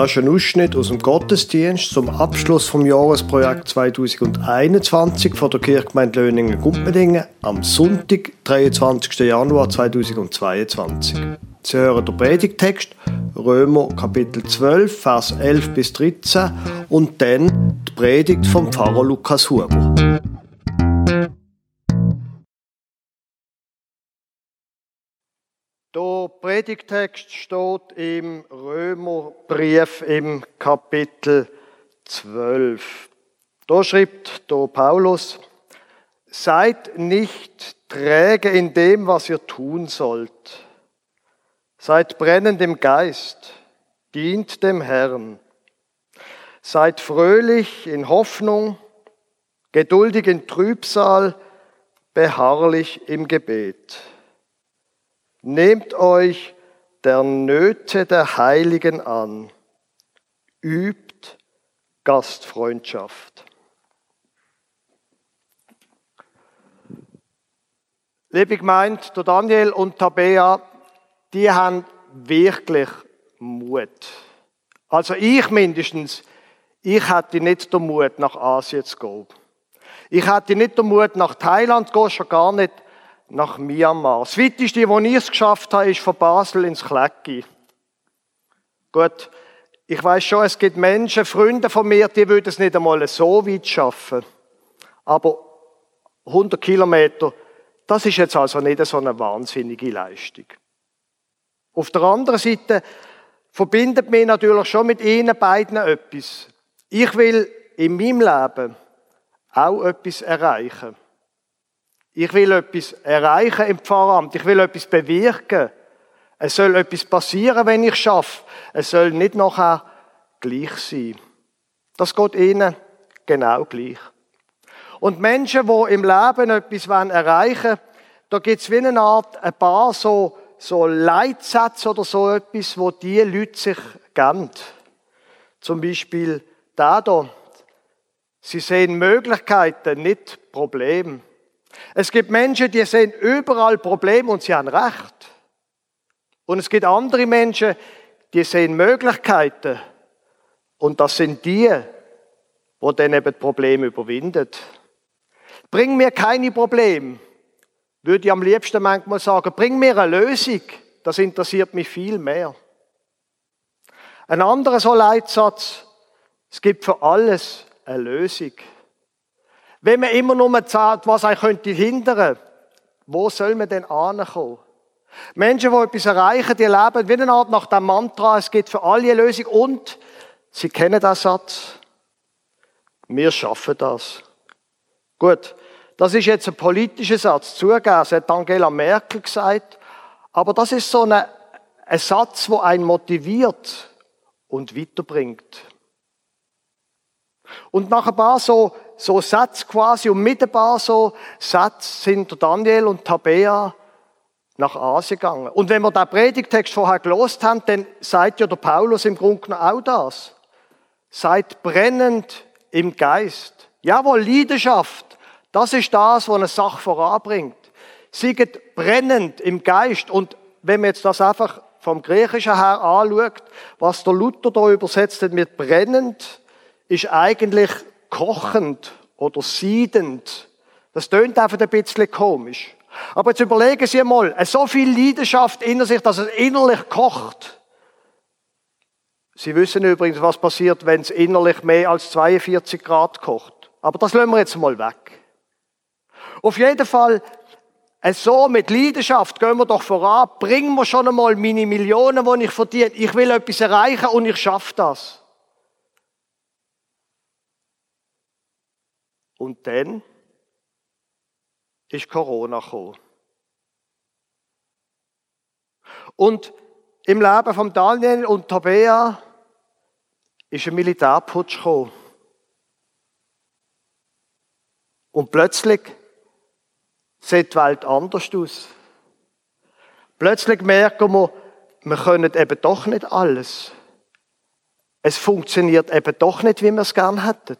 Das ist ein Ausschnitt aus dem Gottesdienst zum Abschluss vom Jahresprojekt 2021 von der Kirchgemeinde Löningen-Gumpendingen am Sonntag, 23. Januar 2022. Sie hören den Predigtext Römer Kapitel 12, Vers 11 bis 13 und dann die Predigt vom Pfarrer Lukas Huber. Der Predigtext steht im Römerbrief im Kapitel 12. Da schreibt der Paulus, seid nicht träge in dem, was ihr tun sollt. Seid brennend im Geist, dient dem Herrn. Seid fröhlich in Hoffnung, geduldig in Trübsal, beharrlich im Gebet. Nehmt euch der Nöte der Heiligen an, übt Gastfreundschaft. Liebe gemeint, der Daniel und Tabea, die haben wirklich Mut. Also ich mindestens, ich hatte nicht den Mut, nach Asien zu gehen. Ich hatte nicht den Mut, nach Thailand zu gehen, schon gar nicht nach Myanmar. Das weiteste, wo ich es geschafft habe, ist von Basel ins Klecki. Gut, ich weiß schon, es gibt Menschen, Freunde von mir, die würden es nicht einmal so weit schaffen. Aber 100 Kilometer, das ist jetzt also nicht so eine wahnsinnige Leistung. Auf der anderen Seite verbindet mich natürlich schon mit ihnen beiden etwas. Ich will in meinem Leben auch etwas erreichen. Ich will etwas erreichen im Pfarramt. Ich will etwas bewirken. Es soll etwas passieren, wenn ich schaffe. Es soll nicht nachher gleich sein. Das geht ihnen genau gleich. Und Menschen, die im Leben etwas erreichen wollen, da gibt es wie eine Art, ein paar so, so Leitsätze oder so etwas, wo die Leute sich geben. Zum Beispiel da hier. Sie sehen Möglichkeiten, nicht Probleme. Es gibt Menschen, die sehen überall Probleme und sie haben Recht. Und es gibt andere Menschen, die sehen Möglichkeiten. Und das sind die, wo dann eben Probleme überwinden. Bring mir keine Probleme, würde ich am liebsten manchmal sagen. Bring mir eine Lösung, das interessiert mich viel mehr. Ein anderer so Leitsatz, es gibt für alles eine Lösung. Wenn man immer nur sagt, was einen könnte hindern, wo soll man denn ankommen? Menschen, die etwas erreichen, die leben wie eine Art nach dem Mantra, es gibt für alle eine Lösung und sie kennen den Satz, wir schaffen das. Gut, das ist jetzt ein politischer Satz, zugegeben, das hat Angela Merkel gesagt, aber das ist so ein Satz, der einen motiviert und weiterbringt. Und nach ein paar so so Sätze quasi und mit ein paar so Sätze sind Daniel und Tabea nach Asien gegangen. Und wenn wir den Predigtext vorher gelost haben, dann sagt ja der Paulus im Grunde auch das. Seid brennend im Geist. Jawohl, Leidenschaft. Das ist das, was eine Sache voranbringt. Seid brennend im Geist. Und wenn man jetzt das einfach vom Griechischen her anschaut, was der Luther da übersetzt hat mit brennend, ist eigentlich kochend oder siedend. Das tönt einfach ein bisschen komisch. Aber jetzt überlegen Sie mal, so viel Leidenschaft in sich, dass es innerlich kocht. Sie wissen übrigens, was passiert, wenn es innerlich mehr als 42 Grad kocht. Aber das lassen wir jetzt mal weg. Auf jeden Fall, so mit Leidenschaft gehen wir doch voran, bringen wir schon einmal meine Millionen, die ich verdiene. Ich will etwas erreichen und ich schaffe das. Und dann ist Corona gekommen. Und im Leben von Daniel und Tabea ist ein Militärputsch gekommen. Und plötzlich sieht die Welt anders aus. Plötzlich merken wir, wir können eben doch nicht alles. Es funktioniert eben doch nicht, wie wir es gern hätten.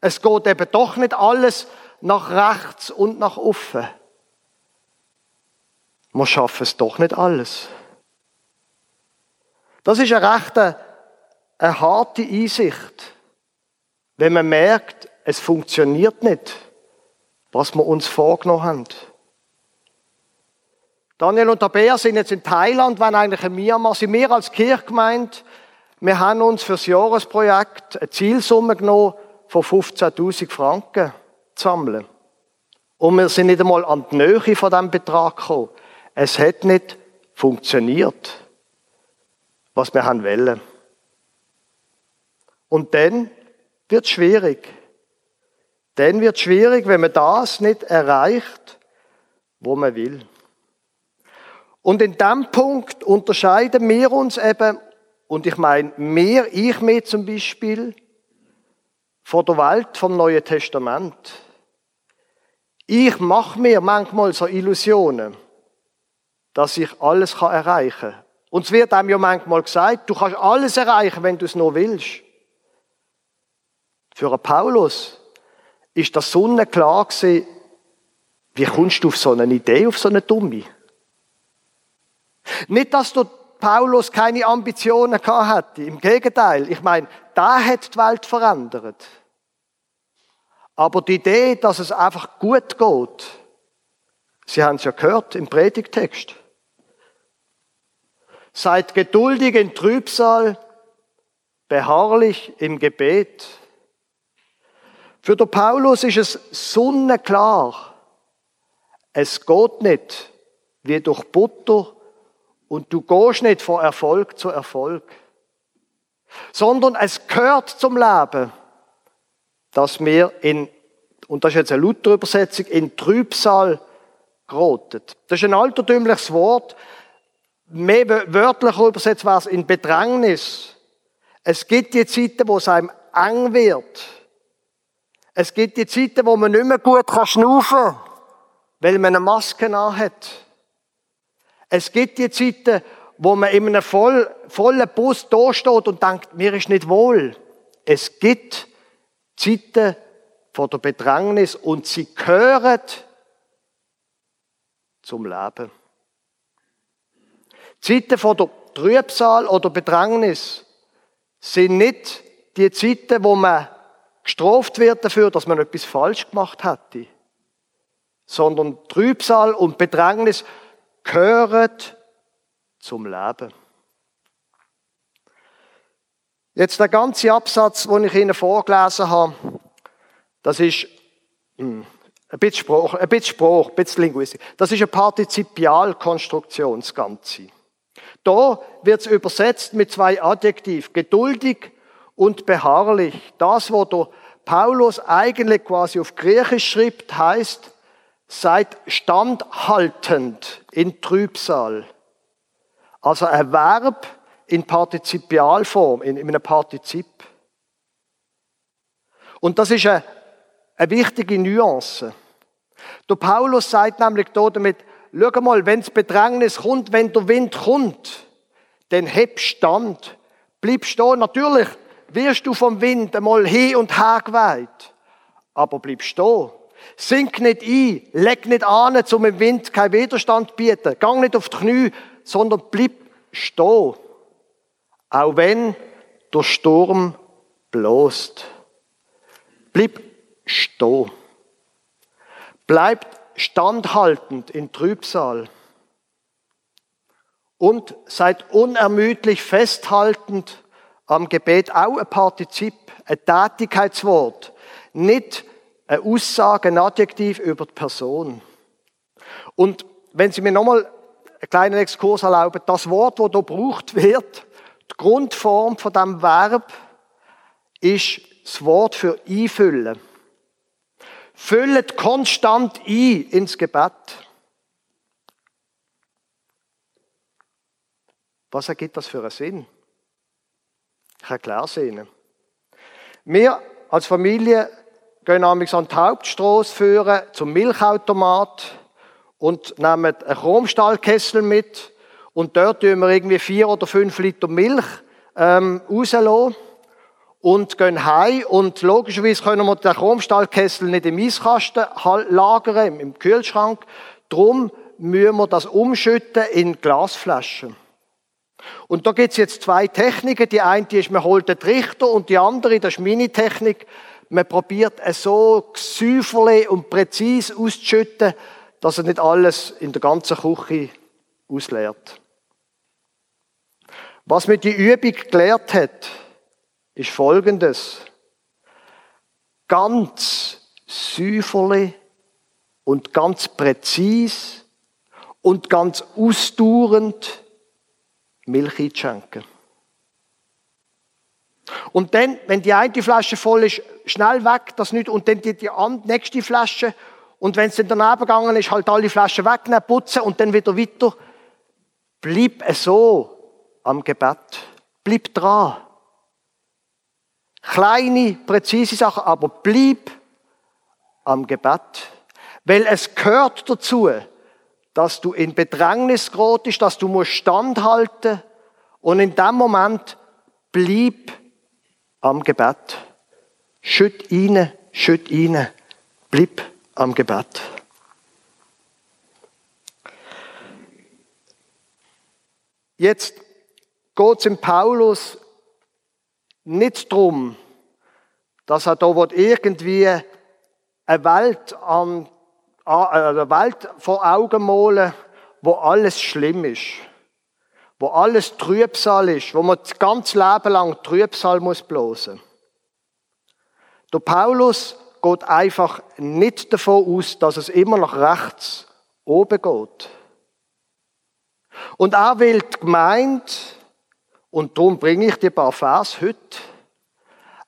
Es geht eben doch nicht alles nach rechts und nach offen. Wir schaffen es doch nicht alles. Das ist eine rechte, eine harte Einsicht, wenn man merkt, es funktioniert nicht, was wir uns vorgenommen haben. Daniel und Tabea sind jetzt in Thailand, waren eigentlich in Myanmar. Sind wir als Kirchgemeinde, wir haben uns für das Jahresprojekt eine Zielsumme genommen von 15.000 Franken zu sammeln. Und wir sind nicht einmal an die Nähe von diesem Betrag gekommen. Es hat nicht funktioniert, was wir haben wollen. Und dann wird es schwierig. Dann wird es schwierig, wenn man das nicht erreicht, wo man will. Und in dem Punkt unterscheiden wir uns eben, und ich meine, mehr, ich mir zum Beispiel, von der Welt vom Neuen Testament. Ich mache mir manchmal so Illusionen, dass ich alles erreichen kann. Und es wird einem ja manchmal gesagt, du kannst alles erreichen, wenn du es nur willst. Für Paulus ist das sonnenklar gewesen, wie kommst du auf so eine Idee, auf so eine Dumme? Nicht, dass du Paulus keine Ambitionen gehabt hätte. Im Gegenteil. Ich meine, da hat die Welt verändert. Aber die Idee, dass es einfach gut geht, Sie haben es ja gehört im Predigtext. Seid geduldig in Trübsal, beharrlich im Gebet. Für den Paulus ist es sonnenklar. Es geht nicht wie durch Butter und du gehst nicht von Erfolg zu Erfolg, sondern es gehört zum Leben, dass wir in, und das ist jetzt eine Luther-Übersetzung, in Trübsal gerotet. Das ist ein altertümliches Wort. Mehr wörtlicher übersetzt war es in Bedrängnis. Es gibt die Zeiten, wo es einem eng wird. Es gibt die Zeiten, wo man nicht mehr gut schnaufen kann, weil man eine Maske hat. Es gibt die Zeiten, wo man in einem voll, vollen Bus da steht und denkt, mir ist nicht wohl. Es gibt Zeiten vor der Bedrängnis und sie gehören zum Leben. Zeiten von der Trübsal oder Bedrängnis sind nicht die Zeiten, wo man gestraft wird dafür, dass man etwas falsch gemacht hätte, sondern Trübsal und Bedrängnis gehören zum Leben. Jetzt der ganze Absatz, den ich Ihnen vorgelesen habe, das ist hm, ein bisschen Spruch, ein bisschen Spruch, ein bisschen Linguistik. Das ist eine Partizipialkonstruktion, das Ganze. Da wird es übersetzt mit zwei Adjektiven, geduldig und beharrlich. Das, was der Paulus eigentlich quasi auf Griechisch schreibt, heißt seid standhaltend in Trübsal. Also ein Verb in Partizipialform, in, in einem Partizip. Und das ist eine, eine wichtige Nuance. Der Paulus sagt nämlich da damit, schau mal, wenn das Bedrängnis kommt, wenn der Wind kommt, dann heb Stand. Bleib stehen. Natürlich wirst du vom Wind einmal hin und her geweiht. Aber bleib stehen. Sink nicht ein, leg nicht an, um im Wind keinen Widerstand zu bieten. Gang nicht auf die Knie, sondern bleib stehen. Auch wenn der Sturm bloßt. Bleib stehen. Bleibt standhaltend in Trübsal. Und seid unermüdlich festhaltend am Gebet. Auch ein Partizip, ein Tätigkeitswort. Nicht eine Aussage, ein Adjektiv über die Person. Und wenn Sie mir nochmal einen kleinen Exkurs erlauben, das Wort, das hier gebraucht wird, die Grundform von dem Verb ist das Wort für einfüllen. Füllt konstant ein ins Gebet. Was ergibt das für einen Sinn? Ich erkläre es Ihnen. Wir als Familie gehen nämlich an die Hauptstrasse führen zum Milchautomat und nehmen einen Chromstahlkessel mit und dort tun wir irgendwie vier oder fünf Liter Milch ähm, rauslassen und gehen heim und logischerweise können wir den Chromstahlkessel nicht im Eiskasten lagern, im Kühlschrank. Darum müssen wir das umschütten in Glasflaschen. Und da gibt es jetzt zwei Techniken. Die eine ist, man holt den Trichter und die andere, das ist meine Technik, man probiert es so säuferlich und präzise auszuschütten, dass er nicht alles in der ganzen Küche ausleert. Was mir die Übung gelehrt hat, ist Folgendes. Ganz säuferlich und ganz präzise und ganz ausdauernd Milch einzuschenken. Und dann, wenn die eine Flasche voll ist, schnell weg, das nicht, und dann die, die nächste Flasche, und wenn es dann daneben gegangen ist, halt alle Flaschen wegnehmen, putzen und dann wieder weiter. Bleib so am Gebet. Bleib dran. Kleine, präzise Sachen, aber bleib am Gebet. Weil es gehört dazu, dass du in Bedrängnis gerätst, dass du musst standhalten und in dem Moment bleib am Gebet. Schütt rein, schütt rein, bleib am Gebet. Jetzt geht es im Paulus nicht darum, dass er da irgendwie eine Welt, an, eine Welt vor Augen malen wo alles schlimm ist, wo alles Trübsal ist, wo man das ganze Leben lang Trübsal muss bloßen. Der Paulus geht einfach nicht davon aus, dass es immer nach rechts oben geht. Und er will die Gemeinde, und darum bringe ich die paar Vers heute,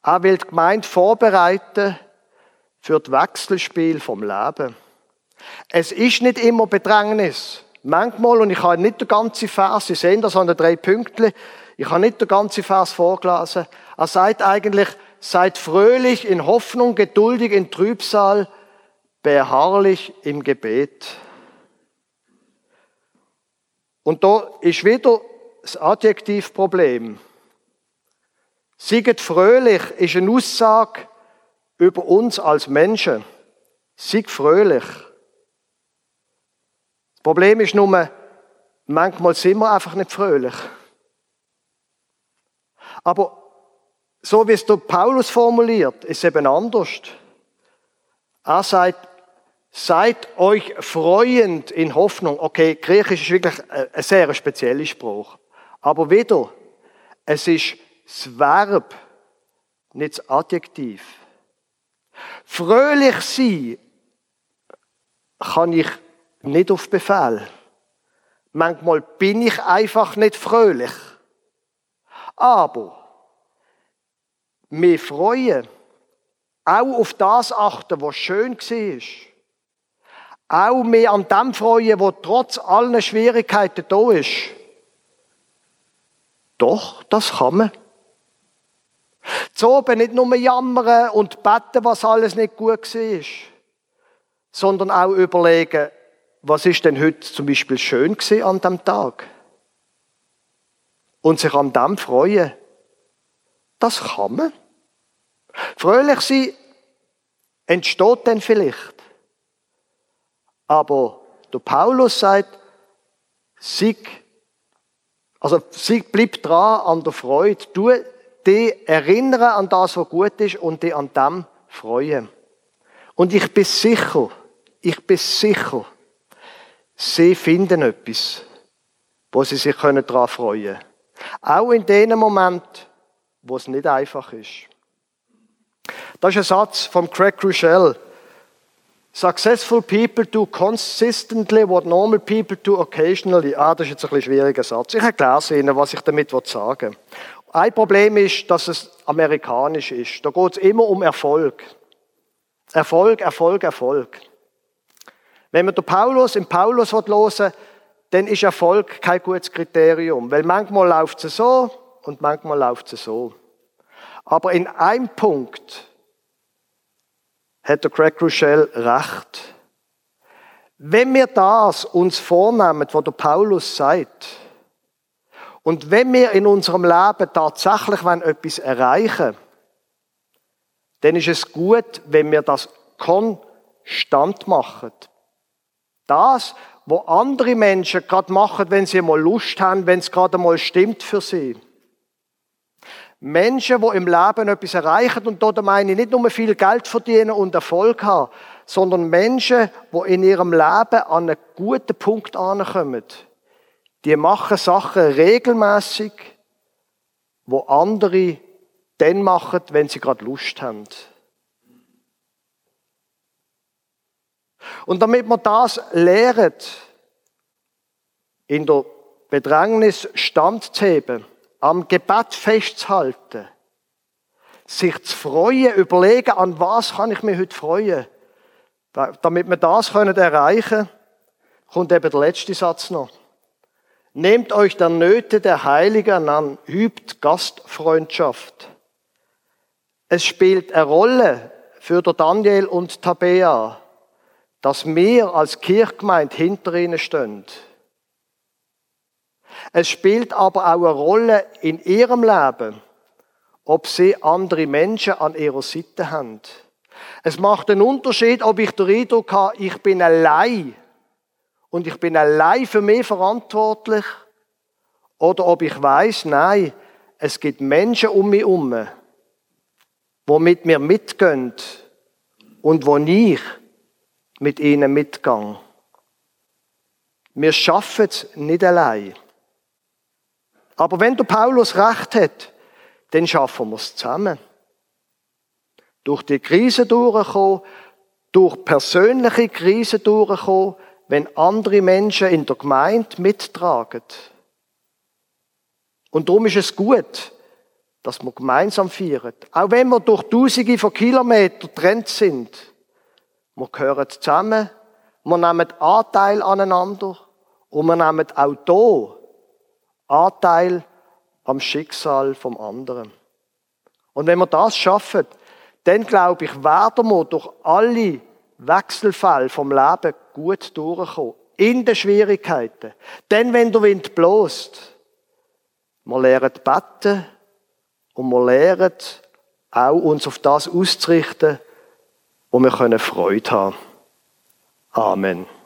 er will die Gemeinde vorbereiten für das Wechselspiel vom Leben. Es ist nicht immer Bedrängnis. Manchmal, und ich habe nicht den ganzen Vers, Sie sehen das an den drei Punkten, ich habe nicht den ganzen Vers vorgelesen. Er sagt eigentlich, seid fröhlich in Hoffnung, geduldig in Trübsal, beharrlich im Gebet. Und da ist wieder das Adjektivproblem. Sieget fröhlich ist eine Aussage über uns als Menschen. Sieg fröhlich. Das Problem ist nur, manchmal sind wir einfach nicht fröhlich. Aber so wie es Paulus formuliert, ist es eben anders. Er sagt, seid euch freuend in Hoffnung. Okay, Griechisch ist wirklich ein sehr spezieller Spruch. Aber wieder, es ist das Verb, nicht das Adjektiv. Fröhlich sein kann ich nicht auf Befehl. Manchmal bin ich einfach nicht fröhlich. Aber mich freuen, auch auf das achten, was schön war. Auch mehr an dem freuen, was trotz allen Schwierigkeiten da ist. Doch, das kann man. Zu oben nicht nur jammern und beten, was alles nicht gut war, sondern auch überlegen, was ist denn heute zum Beispiel schön an dem Tag? Und sich an dem freuen. Das kann man. Fröhlich sein entsteht dann vielleicht. Aber der Paulus sagt, sieg, also sieg, bleib dran an der Freude. Du dich erinnern an das, was gut ist und dich an dem freuen. Und ich bin sicher, ich bin sicher, sie finden etwas, wo sie sich daran freuen können. Auch in dem Moment, wo es nicht einfach ist. Das ist ein Satz von Craig Rochelle. Successful people do consistently what normal people do occasionally. Ah, das ist jetzt ein bisschen schwieriger Satz. Ich erkläre es Ihnen, was ich damit sagen will. Ein Problem ist, dass es amerikanisch ist. Da geht es immer um Erfolg. Erfolg, Erfolg, Erfolg. Wenn man den Paulus im Paulus hören dann ist Erfolg kein gutes Kriterium, weil manchmal läuft es so und manchmal läuft es so. Aber in einem Punkt hat der Craig Rochelle recht. Wenn wir das uns vornehmen, was der Paulus sagt, und wenn wir in unserem Leben tatsächlich etwas erreichen dann ist es gut, wenn wir das konstant machen. Das, wo andere Menschen gerade machen, wenn sie mal Lust haben, wenn es gerade mal stimmt für sie. Menschen, die im Leben etwas erreichen und da meine ich nicht nur viel Geld verdienen und Erfolg haben, sondern Menschen, die in ihrem Leben an einen guten Punkt ankommen. Die machen Sachen regelmäßig, wo andere dann machen, wenn sie gerade Lust haben. Und damit man das lehrt, in der Bedrängnis standzuheben, am Gebet festzuhalten, sich zu freuen, überlegen, an was kann ich mich heute freuen. Damit wir das können erreichen kommt eben der letzte Satz noch. Nehmt euch der Nöte der Heiligen an, übt Gastfreundschaft. Es spielt eine Rolle für Daniel und Tabea, dass wir als Kirchgemeinde hinter ihnen stehen. Es spielt aber auch eine Rolle in ihrem Leben, ob sie andere Menschen an ihrer Seite haben. Es macht einen Unterschied, ob ich den Eindruck habe, ich bin allein und ich bin allein für mich verantwortlich oder ob ich weiß, nein, es gibt Menschen um mich herum, die mit mir mitgehen und wo ich mit ihnen mitgehe. Wir schaffen es nicht allein. Aber wenn der Paulus recht hat, dann schaffen wir es zusammen. Durch die Krise durchkommen, durch persönliche Krise durchkommen, wenn andere Menschen in der Gemeinde mittragen. Und darum ist es gut, dass wir gemeinsam feiern. Auch wenn wir durch Tausende von Kilometern getrennt sind. Wir gehören zusammen, wir nehmen Anteil aneinander und wir nehmen auch hier Anteil am Schicksal vom anderen. Und wenn wir das schaffen, dann glaube ich, werden wir durch alle Wechselfälle vom Leben gut durchkommen. In den Schwierigkeiten. Denn wenn der Wind bloßt, wir lernen beten und wir lernen auch uns auf das auszurichten, wo wir Freude haben können. Amen.